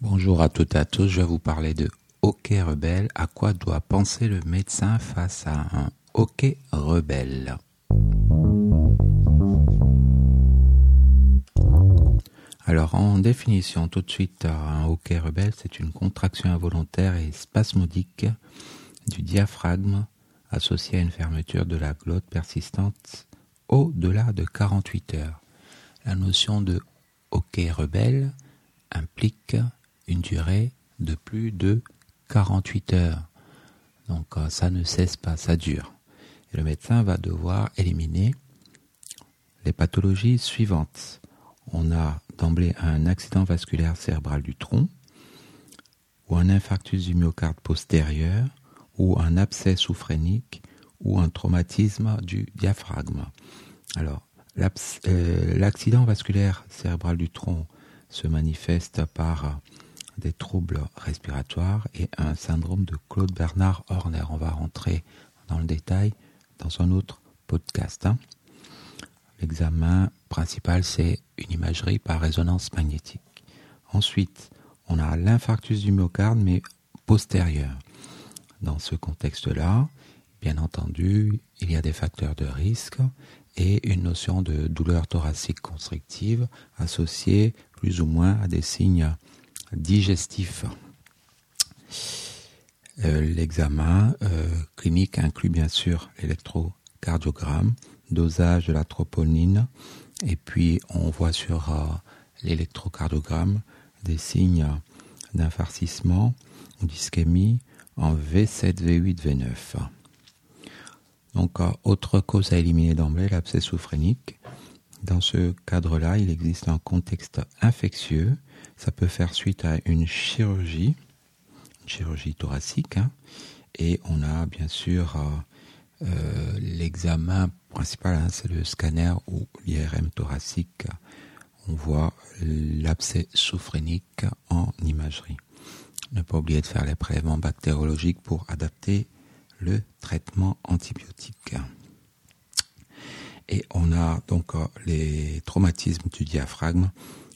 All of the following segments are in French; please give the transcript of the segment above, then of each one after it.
Bonjour à toutes et à tous, je vais vous parler de hockey rebelle. À quoi doit penser le médecin face à un hockey rebelle? Alors en définition, tout de suite, un hockey rebelle, c'est une contraction involontaire et spasmodique du diaphragme associée à une fermeture de la glotte persistante au-delà de 48 heures. La notion de hockey rebelle implique une durée de plus de 48 heures. Donc euh, ça ne cesse pas, ça dure. Le médecin va devoir éliminer les pathologies suivantes. On a d'emblée un accident vasculaire cérébral du tronc, ou un infarctus du myocarde postérieur, ou un abcès soufrénique, ou un traumatisme du diaphragme. Alors, euh, l'accident vasculaire cérébral du tronc se manifeste par des troubles respiratoires et un syndrome de Claude Bernard Horner. On va rentrer dans le détail dans un autre podcast. Hein. L'examen principal, c'est une imagerie par résonance magnétique. Ensuite, on a l'infarctus du myocarde, mais postérieur. Dans ce contexte-là, bien entendu, il y a des facteurs de risque et une notion de douleur thoracique constrictive associée plus ou moins à des signes digestifs. Euh, l'examen euh, clinique inclut bien sûr l'électrocardiogramme, dosage de la troponine, et puis on voit sur euh, l'électrocardiogramme des signes d'infarcissement ou d'ischémie en V7, V8, V9. Donc, autre cause à éliminer d'emblée, l'abcès soufrénique. Dans ce cadre-là, il existe un contexte infectieux. Ça peut faire suite à une chirurgie, une chirurgie thoracique. Hein. et on a bien sûr euh, l'examen principal, hein, c'est le scanner ou l'IRM thoracique. On voit l'abcès soufrénique en imagerie. Ne pas oublier de faire les prélèvements bactériologiques pour adapter le traitement antibiotique. Et on a donc euh, les traumatismes du diaphragme.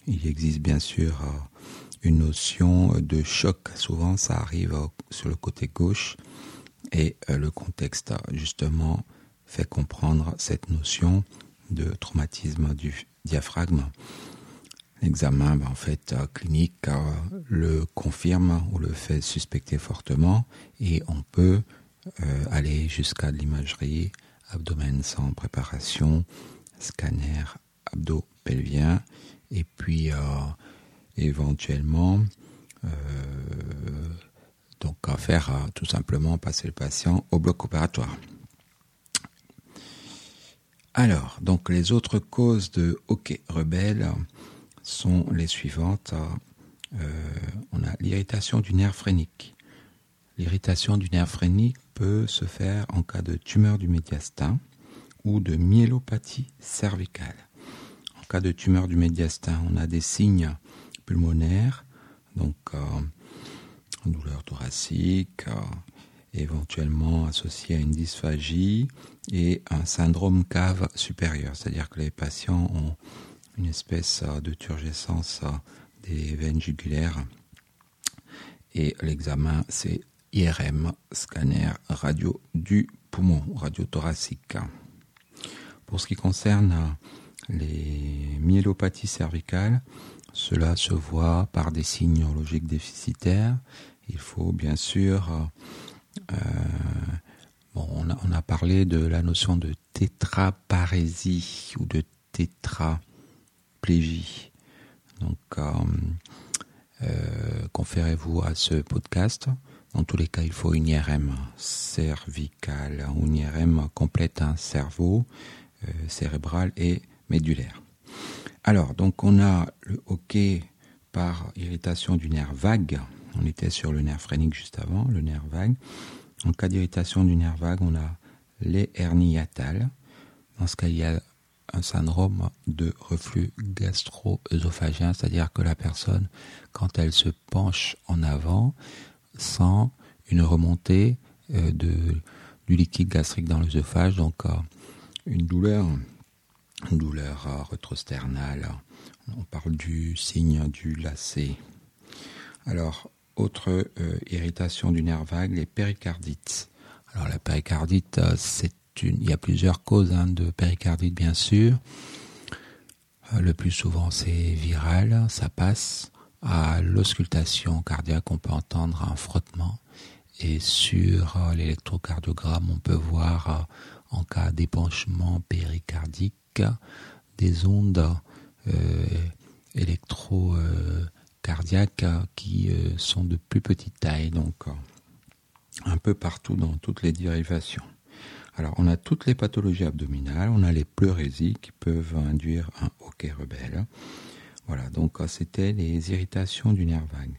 Il existe bien sûr euh, une notion de choc. Souvent, ça arrive euh, sur le côté gauche et le contexte justement fait comprendre cette notion de traumatisme du diaphragme. L'examen, ben, en fait, clinique le confirme ou le fait suspecter fortement et on peut aller jusqu'à l'imagerie abdomen sans préparation, scanner abdo-pelvien, et puis euh, éventuellement, euh, donc à faire euh, tout simplement passer le patient au bloc opératoire. Alors, donc les autres causes de hockey rebelle sont les suivantes. on a l'irritation du nerf phrénique. L'irritation du nerf phrénique peut se faire en cas de tumeur du médiastin ou de myélopathie cervicale. Cas de tumeur du médiastin, on a des signes pulmonaires, donc euh, douleur thoracique, euh, éventuellement associée à une dysphagie et un syndrome cave supérieur, c'est-à-dire que les patients ont une espèce euh, de turgescence des veines jugulaires et l'examen c'est IRM, scanner radio du poumon, radio thoracique. Pour ce qui concerne les myélopathies cervicales, cela se voit par des signes neurologiques déficitaires. Il faut bien sûr, euh, bon, on, a, parlé de la notion de tétraparésie ou de tétraplégie. Donc, euh, euh, conférez-vous à ce podcast. Dans tous les cas, il faut une IRM cervicale une IRM complète, un cerveau, euh, cérébral et médulaire. Alors, donc on a le hockey par irritation du nerf vague. On était sur le nerf phrénique juste avant, le nerf vague. En cas d'irritation du nerf vague, on a les hernies hiatales. Dans ce cas, il y a un syndrome de reflux gastro-œsophagien, c'est-à-dire que la personne, quand elle se penche en avant, sans une remontée euh, du liquide gastrique dans l'œsophage, donc euh, une douleur, douleur euh, retrosternale. On parle du signe du lacet. Alors, autre irritation du nerf vague, les péricardites. Alors la péricardite, c'est une, il y a plusieurs causes hein, de péricardite bien sûr. Le plus souvent c'est viral, ça passe à l'auscultation cardiaque, on peut entendre un frottement et sur l'électrocardiogramme, on peut voir en cas d'épanchement péricardique des ondes euh, électrocardiaques qui euh, sont de plus petite taille, donc un peu partout dans toutes les dérivations. Alors, on a toutes les pathologies abdominales, on a les pleurésies qui peuvent induire un hoquet rebelle. Voilà, donc c'était les irritations du nerf vague.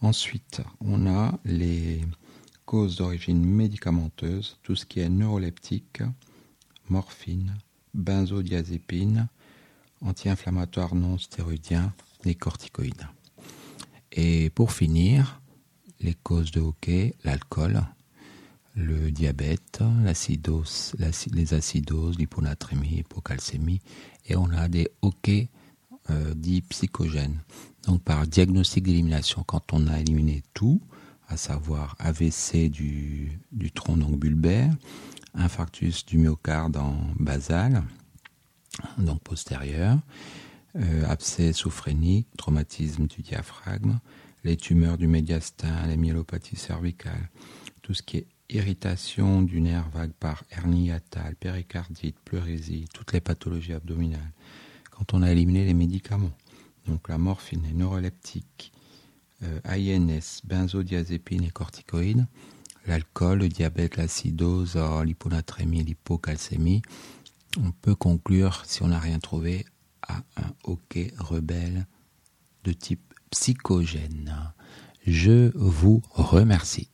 Ensuite, on a les causes d'origine médicamenteuse, tout ce qui est neuroleptique, morphine, benzodiazépine, anti-inflammatoire non stéroïdien, les corticoïdes. Et pour finir, les causes de hoquet, l'alcool, le diabète, les acidoses, l'hyponatrémie, l'hypocalcémie, et on a des hoquets euh, dits psychogènes. Donc par diagnostic d'élimination, quand on a éliminé tout, à savoir AVC du, du tronc donc bulbaire, infarctus du myocarde en basal, donc postérieur, euh, abcès sophrénique, traumatisme du diaphragme, les tumeurs du médiastin, les myélopathies cervicales, tout ce qui est irritation du nerf vague par hernie hiatale, péricardite, pleurésie, toutes les pathologies abdominales. Quand on a éliminé les médicaments, donc la morphine, les neuroleptiques, euh, INS, benzodiazépine et corticoïdes, l'alcool, le diabète, l'acidose, l'hyponatrémie, l'hypocalcémie, on peut conclure, si on n'a rien trouvé, à un hoquet rebelle de type psychogène. Je vous remercie.